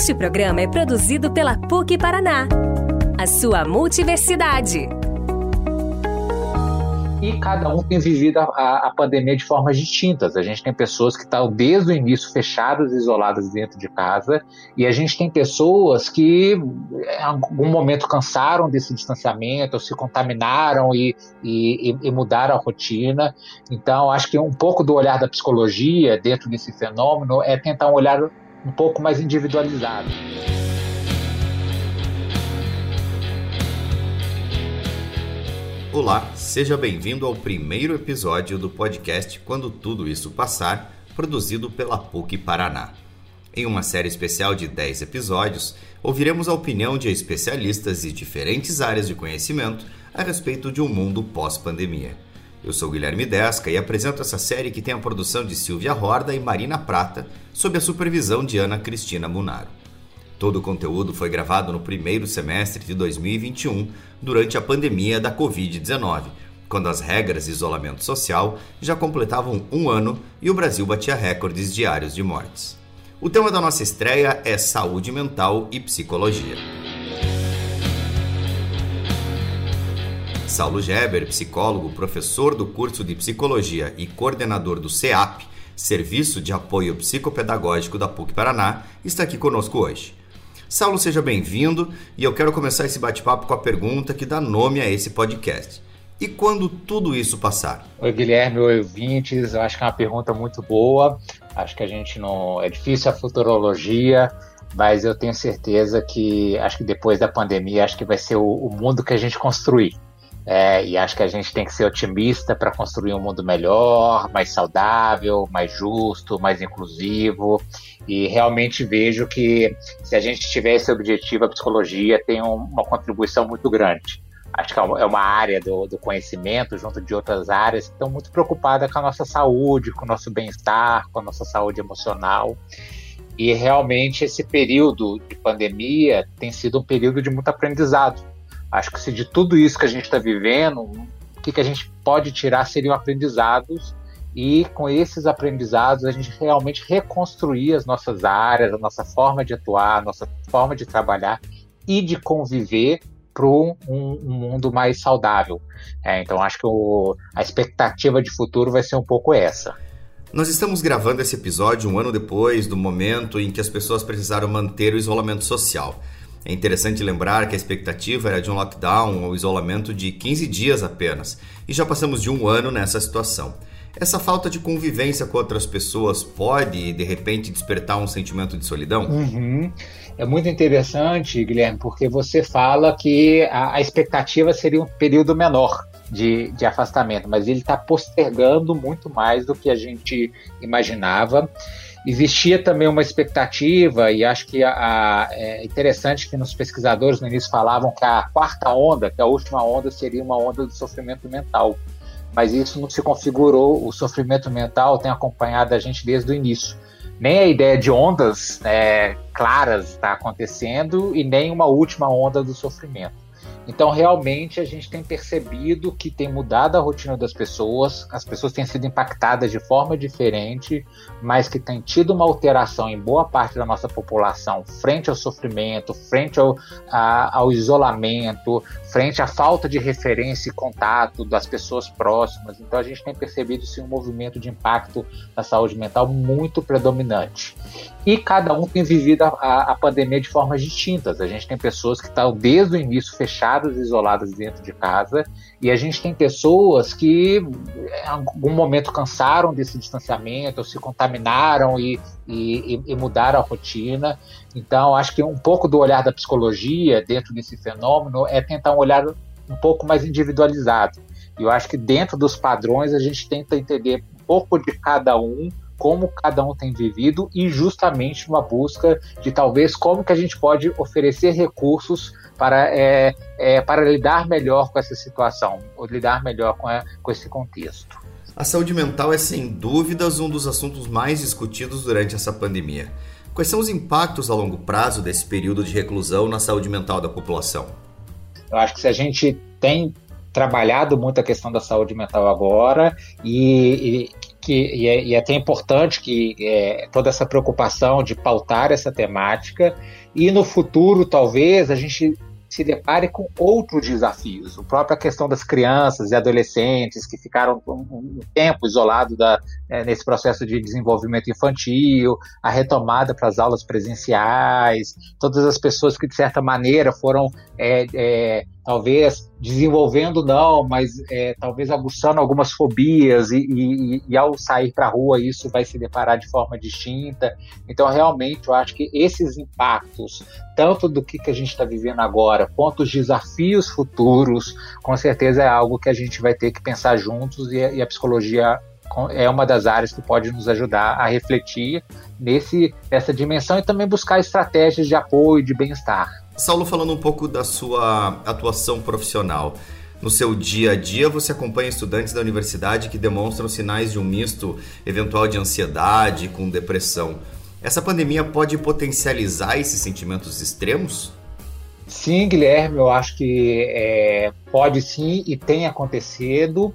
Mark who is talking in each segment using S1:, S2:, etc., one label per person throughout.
S1: Este programa é produzido pela PUC Paraná, a sua multiversidade
S2: e cada um tem vivido a, a, pandemia de formas distintas. A gente tem pessoas que estão desde o início fechadas, isoladas dentro de casa, e a gente tem pessoas que em algum momento cansaram desse distanciamento, ou se contaminaram e, e, e mudaram a rotina. Então, acho que um pouco do olhar da psicologia dentro desse fenômeno é tentar um olhar um pouco mais individualizado.
S3: Olá, seja bem-vindo ao primeiro episódio do podcast Quando Tudo Isso Passar, produzido pela PUC Paraná. Em uma série especial de 10 episódios, ouviremos a opinião de especialistas de diferentes áreas de conhecimento a respeito de um mundo pós-pandemia. Eu sou Guilherme Desca e apresento essa série que tem a produção de Silvia Horda e Marina Prata, sob a supervisão de Ana Cristina Munaro. Todo o conteúdo foi gravado no primeiro semestre de 2021, durante a pandemia da Covid-19, quando as regras de isolamento social já completavam um ano e o Brasil batia recordes diários de mortes. O tema da nossa estreia é saúde mental e psicologia. Saulo Geber, psicólogo, professor do curso de psicologia e coordenador do CEAP, Serviço de Apoio Psicopedagógico da PUC Paraná, está aqui conosco hoje. Saulo, seja bem-vindo e eu quero começar esse bate-papo com a pergunta que dá nome a esse podcast. E quando tudo isso passar?
S2: Oi, Guilherme, oi, ouvintes. Eu acho que é uma pergunta muito boa. Acho que a gente não. É difícil a futurologia, mas eu tenho certeza que acho que depois da pandemia, acho que vai ser o, o mundo que a gente construir. É, e acho que a gente tem que ser otimista para construir um mundo melhor, mais saudável, mais justo, mais inclusivo. E realmente vejo que se a gente tiver esse objetivo, a psicologia tem um, uma contribuição muito grande. Acho que é, uma área do, do, conhecimento, junto de outras áreas, que estão muito preocupadas com a nossa saúde, com o nosso bem-estar, com a nossa saúde emocional. E realmente esse período de pandemia tem sido um período de muito aprendizado Acho que se de tudo isso que a gente está vivendo, o que, que a gente pode tirar seriam aprendizados e com esses aprendizados a gente realmente reconstruir as nossas áreas, a nossa forma de atuar, a nossa forma de trabalhar e de conviver para um, um, mundo mais saudável. É, então acho que o, a expectativa de futuro vai ser um pouco essa.
S3: Nós estamos gravando esse episódio um ano depois do momento em que as pessoas precisaram manter o isolamento social. É interessante lembrar que a expectativa era de um lockdown ou isolamento de 15 dias apenas, e já passamos de um ano nessa situação. Essa falta de convivência com outras pessoas pode, de repente, despertar um sentimento de solidão?
S2: Uhum. É muito interessante, Guilherme, porque você fala que a, a expectativa seria um período menor de, de afastamento, mas ele está postergando muito mais do que a gente imaginava. Existia também uma expectativa, e acho que a, a, é interessante que nos pesquisadores no início falavam que a quarta onda, que a última onda, seria uma onda do sofrimento mental. Mas isso não se configurou, o sofrimento mental tem acompanhado a gente desde o início. Nem a ideia de ondas é, claras está acontecendo e nem uma última onda do sofrimento. Então, realmente, a gente tem percebido que tem mudado a rotina das pessoas, as pessoas têm sido impactadas de forma diferente, mas que tem tido uma alteração em boa parte da nossa população frente ao sofrimento, frente ao, a, ao isolamento, frente à falta de referência e contato das pessoas próximas. Então, a gente tem percebido sim, um movimento de impacto na saúde mental muito predominante. E cada um tem vivido a, a pandemia de formas distintas. A gente tem pessoas que estão desde o início fechadas isoladas dentro de casa, e a gente tem pessoas que em algum momento cansaram desse distanciamento, se contaminaram e, e, e mudaram a rotina. Então, acho que um pouco do olhar da psicologia dentro desse fenômeno é tentar um olhar um pouco mais individualizado. E eu acho que dentro dos padrões a gente tenta entender um pouco de cada um como cada um tem vivido e justamente uma busca de talvez como que a gente pode oferecer recursos para, é, é, para lidar melhor com essa situação, ou lidar melhor com, a, com esse contexto.
S3: A saúde mental é sem dúvidas um dos assuntos mais discutidos durante essa pandemia. Quais são os impactos a longo prazo desse período de reclusão na saúde mental da população?
S2: Eu acho que se a gente tem trabalhado muito a questão da saúde mental agora e, e que e é, e é até importante que é, toda essa preocupação de pautar essa temática e no futuro talvez a gente se depare com outros desafios. A própria questão das crianças e adolescentes que ficaram um, tempo isolados é, nesse processo de desenvolvimento infantil, a retomada para as aulas presenciais, todas as pessoas que, de certa maneira, foram é, é, talvez desenvolvendo não, mas é, talvez aguçando algumas fobias e, e, e ao sair para a rua isso vai se deparar de forma distinta. Então realmente eu acho que esses impactos, tanto do que, que a gente está vivendo agora, quanto os desafios futuros, com certeza é algo que a gente vai ter que pensar juntos e, e a psicologia é uma das áreas que pode nos ajudar a refletir nesse, nessa dimensão e também buscar estratégias de apoio, de bem-estar.
S3: Saulo, falando um pouco da sua atuação profissional. No seu dia a dia, você acompanha estudantes da universidade que demonstram sinais de um misto eventual de ansiedade com depressão. Essa pandemia pode potencializar esses sentimentos extremos?
S2: Sim, Guilherme, eu acho que é, pode sim e tem acontecido.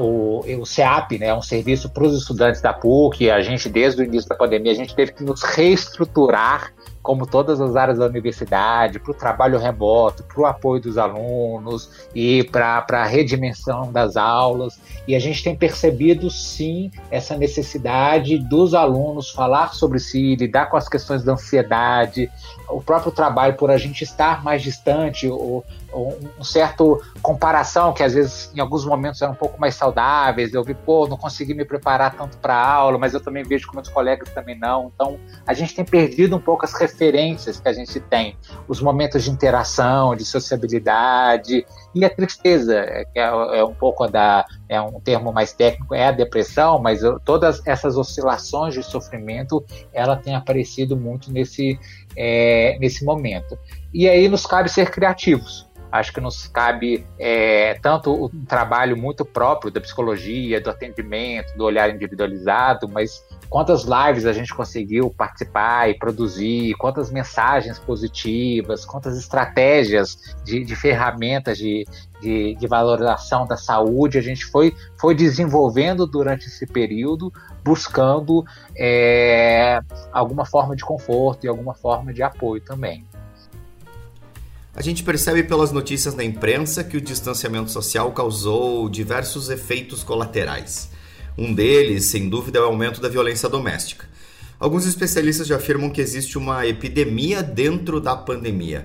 S2: O, o CEAP, né, um serviço para os estudantes da PUC, a gente, desde o início da pandemia, a gente teve que nos reestruturar como todas as áreas da universidade, para o trabalho remoto, para o apoio dos alunos e para a redimensão das aulas. E a gente tem percebido, sim, essa necessidade dos alunos falar sobre si, lidar com as questões da ansiedade, o próprio trabalho por a gente estar mais distante, ou, ou um certo comparação que às vezes em alguns momentos eram um pouco mais saudáveis. Eu vi, pô, não consegui me preparar tanto para a aula, mas eu também vejo que meus colegas também não. Então a gente tem perdido um pouco as referências que a gente tem, os momentos de interação, de sociabilidade e a tristeza, é, que é, é um pouco da é um termo mais técnico, é a depressão, mas eu, todas essas oscilações de sofrimento, ela tem aparecido muito nesse, é, nesse momento. E aí nos cabe ser criativos. Acho que nos cabe é, tanto um trabalho muito próprio da psicologia, do atendimento, do olhar individualizado, mas quantas lives a gente conseguiu participar e produzir, quantas mensagens positivas, quantas estratégias de, de ferramentas de, de, de, valorização da saúde a gente foi, foi desenvolvendo durante esse período, buscando é, alguma forma de conforto e alguma forma de apoio também.
S3: A gente percebe pelas notícias da imprensa que o distanciamento social causou diversos efeitos colaterais. Um deles, sem dúvida, é o aumento da violência doméstica. Alguns especialistas já afirmam que existe uma epidemia dentro da pandemia.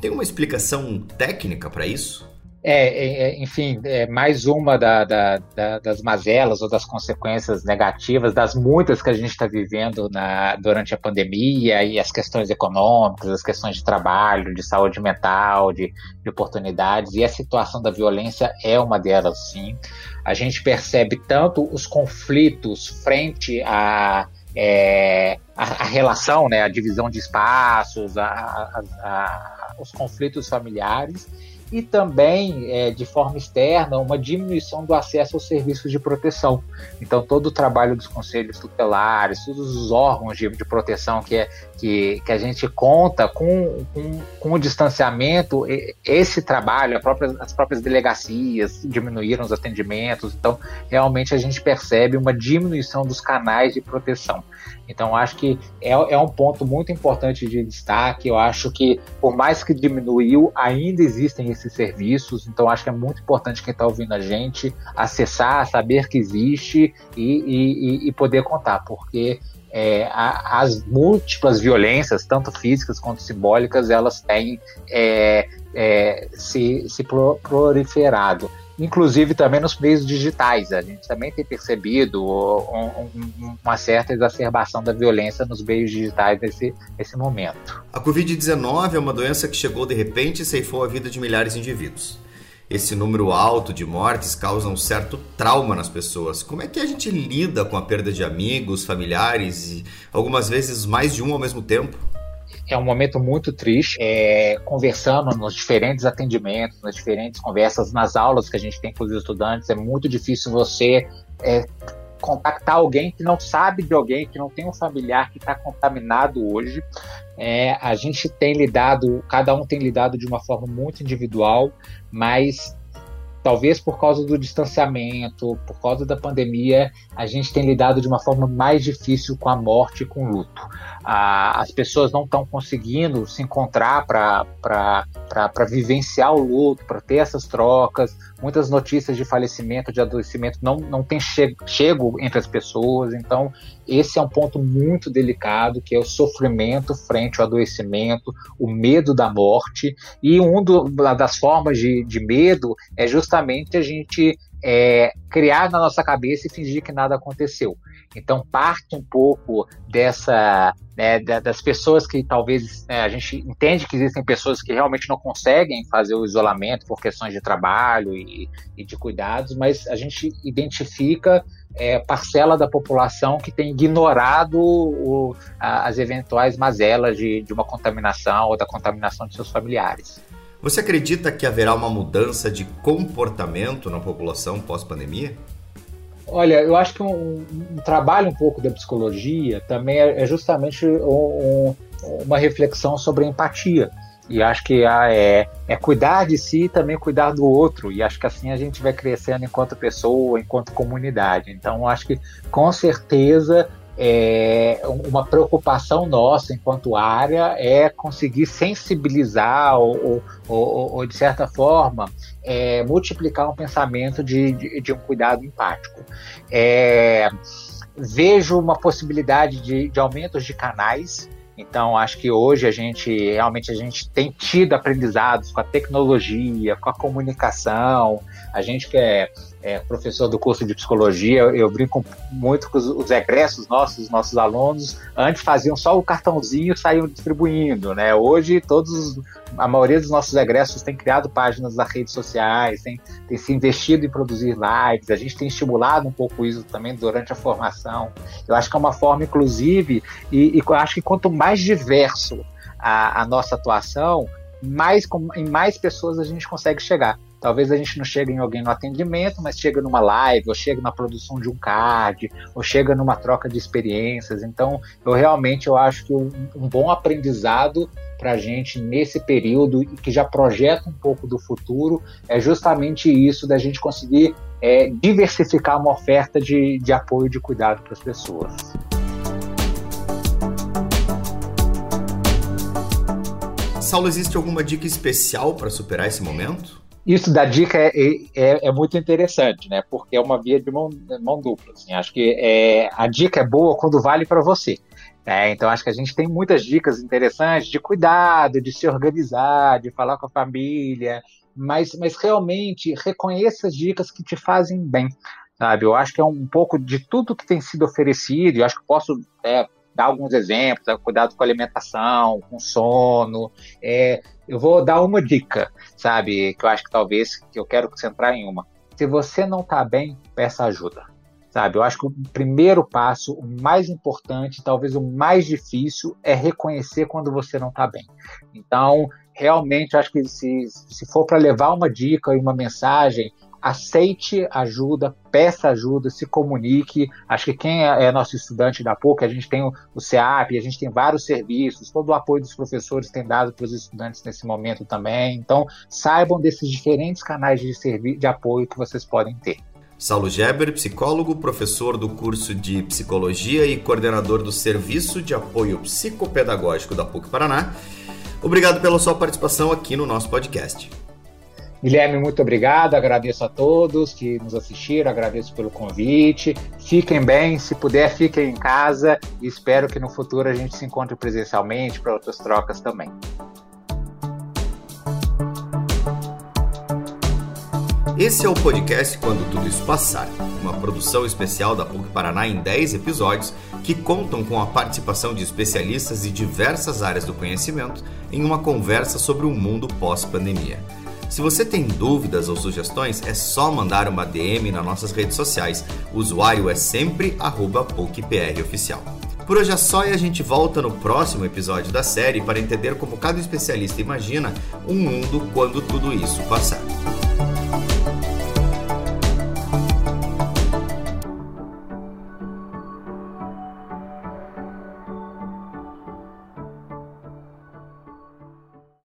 S3: Tem uma explicação técnica para isso?
S2: É, é, é, enfim, é mais uma da, da, da, das mazelas ou das consequências negativas das muitas que a gente está vivendo na, durante a pandemia e as questões econômicas, as questões de trabalho, de saúde mental, de, de oportunidades, e a situação da violência é uma delas, sim. A gente percebe tanto os conflitos frente a é, a, a, relação, né, a divisão de espaços, a, a, os conflitos familiares e também, é, de forma externa, uma diminuição do acesso aos serviços de proteção. Então, todo o trabalho dos conselhos tutelares, todos os órgãos de, de proteção que, é, que, que a gente conta com, com, com o distanciamento, esse trabalho, própria, as próprias delegacias diminuíram os atendimentos, então, realmente a gente percebe uma diminuição dos canais de proteção. Então, acho que é, é um ponto muito importante de destaque. Eu acho que, por mais que diminuiu, ainda existem esses serviços. Então, acho que é muito importante quem está ouvindo a gente acessar, saber que existe e, e, e poder contar, porque é, a, as múltiplas violências, tanto físicas quanto simbólicas, elas têm é, é, se, se proliferado inclusive também nos meios digitais. A gente também tem percebido um, um, uma certa exacerbação da violência nos meios digitais nesse, nesse momento.
S3: A Covid-19 é uma doença que chegou de repente e ceifou a vida de milhares de indivíduos. Esse número alto de mortes causa um certo trauma nas pessoas. Como é que a gente lida com a perda de amigos, familiares e algumas vezes mais de um ao mesmo tempo?
S2: É um momento muito triste. É, conversando nos diferentes atendimentos, nas diferentes conversas, nas aulas que a gente tem com os estudantes, é muito difícil você é, contactar alguém que não sabe de alguém, que não tem um familiar que está contaminado hoje. É, a gente tem lidado, cada um tem lidado de uma forma muito individual, mas talvez por causa do distanciamento, por causa da pandemia, a gente tem lidado de uma forma mais difícil com a morte e com o luto. Ah, as pessoas não estão conseguindo se encontrar para vivenciar o luto, para ter essas trocas. Muitas notícias de falecimento, de adoecimento não, não tem che chego entre as pessoas. Então, esse é um ponto muito delicado, que é o sofrimento frente ao adoecimento, o medo da morte. E uma das formas de, de medo é justamente a gente é, criar na nossa cabeça e fingir que nada aconteceu. Então parte um pouco dessa né, das pessoas que talvez né, a gente entende que existem pessoas que realmente não conseguem fazer o isolamento por questões de trabalho e, e de cuidados, mas a gente identifica é, parcela da população que tem ignorado o, a, as eventuais mazelas de, de uma contaminação ou da contaminação de seus familiares.
S3: Você acredita que haverá uma mudança de comportamento na população pós-pandemia?
S2: Olha, eu acho que um, um, trabalho um pouco da psicologia também é, é justamente um, uma reflexão sobre a empatia. E acho que é, é cuidar de si e também cuidar do outro. E acho que assim a gente vai crescendo enquanto pessoa, enquanto comunidade. Então, acho que com certeza é, uma preocupação nossa enquanto área é conseguir sensibilizar ou, ou, ou de certa forma, é, multiplicar um pensamento de, de, de um cuidado empático. É, vejo uma possibilidade de, de aumentos de canais então, acho que hoje a gente realmente a gente tem tido aprendizados com a tecnologia, com a comunicação. A gente que é é, professor do curso de psicologia, eu brinco muito com os, os egressos nossos, os nossos alunos, antes faziam só o cartãozinho e saíam distribuindo, né? Hoje, todos, a maioria dos nossos egressos tem criado páginas nas redes sociais, tem, tem se investido em produzir lives, a gente tem estimulado um pouco isso também durante a formação. Eu acho que é uma forma, inclusive, e, e acho que quanto mais diverso a, a nossa atuação, mais, em mais pessoas a gente consegue chegar. Talvez a gente não chegue em alguém no atendimento, mas chega numa live, ou chega na produção de um card, ou chega numa troca de experiências. Então, eu realmente eu acho que um, um bom aprendizado para a gente nesse período e que já projeta um pouco do futuro é justamente isso da gente conseguir é, diversificar uma oferta de, de apoio e de cuidado para as pessoas.
S3: Saulo, existe alguma dica especial para superar esse momento?
S2: Isso da dica é, é, é, muito interessante, né? Porque é uma via de mão, mão dupla. Assim. Acho que é, a dica é boa quando vale para você. Né? Então acho que a gente tem muitas dicas interessantes de cuidado, de se organizar, de falar com a família, mas, mas realmente reconheça as dicas que te fazem bem. Sabe? Eu acho que é um pouco de tudo que tem sido oferecido, e acho que posso é, dar alguns exemplos, né? cuidado com a alimentação, com sono. É, eu vou dar uma dica, sabe, que eu acho que talvez que eu quero centrar em uma. Se você não está bem, peça ajuda. Sabe, eu acho que o primeiro passo, o mais importante, talvez o mais difícil, é reconhecer quando você não está bem. Então, realmente, acho que se, se for para levar uma dica e uma mensagem, aceite ajuda, peça ajuda, se comunique. Acho que quem é, é nosso estudante da PUC, a gente tem o, CEAP, a gente tem vários serviços, todo o apoio dos professores tem dado para os estudantes nesse momento também. Então, saibam desses diferentes canais de, de apoio que vocês podem ter.
S3: Saulo Geber, psicólogo, professor do curso de Psicologia e coordenador do Serviço de Apoio Psicopedagógico da PUC Paraná. Obrigado pela sua participação aqui no nosso podcast.
S2: Guilherme, muito obrigado. Agradeço a todos que nos assistiram, agradeço pelo convite. Fiquem bem, se puder, fiquem em casa e espero que no futuro a gente se encontre presencialmente para outras trocas também.
S3: Esse é o podcast Quando Tudo Isso Passar, uma produção especial da PUC Paraná em 10 episódios que contam com a participação de especialistas de diversas áreas do conhecimento em uma conversa sobre o mundo pós-pandemia. Se você tem dúvidas ou sugestões, é só mandar uma DM nas nossas redes sociais. O usuário é sempre PUCPROficial. Por hoje é só e a gente volta no próximo episódio da série para entender como cada especialista imagina um mundo quando tudo isso passar.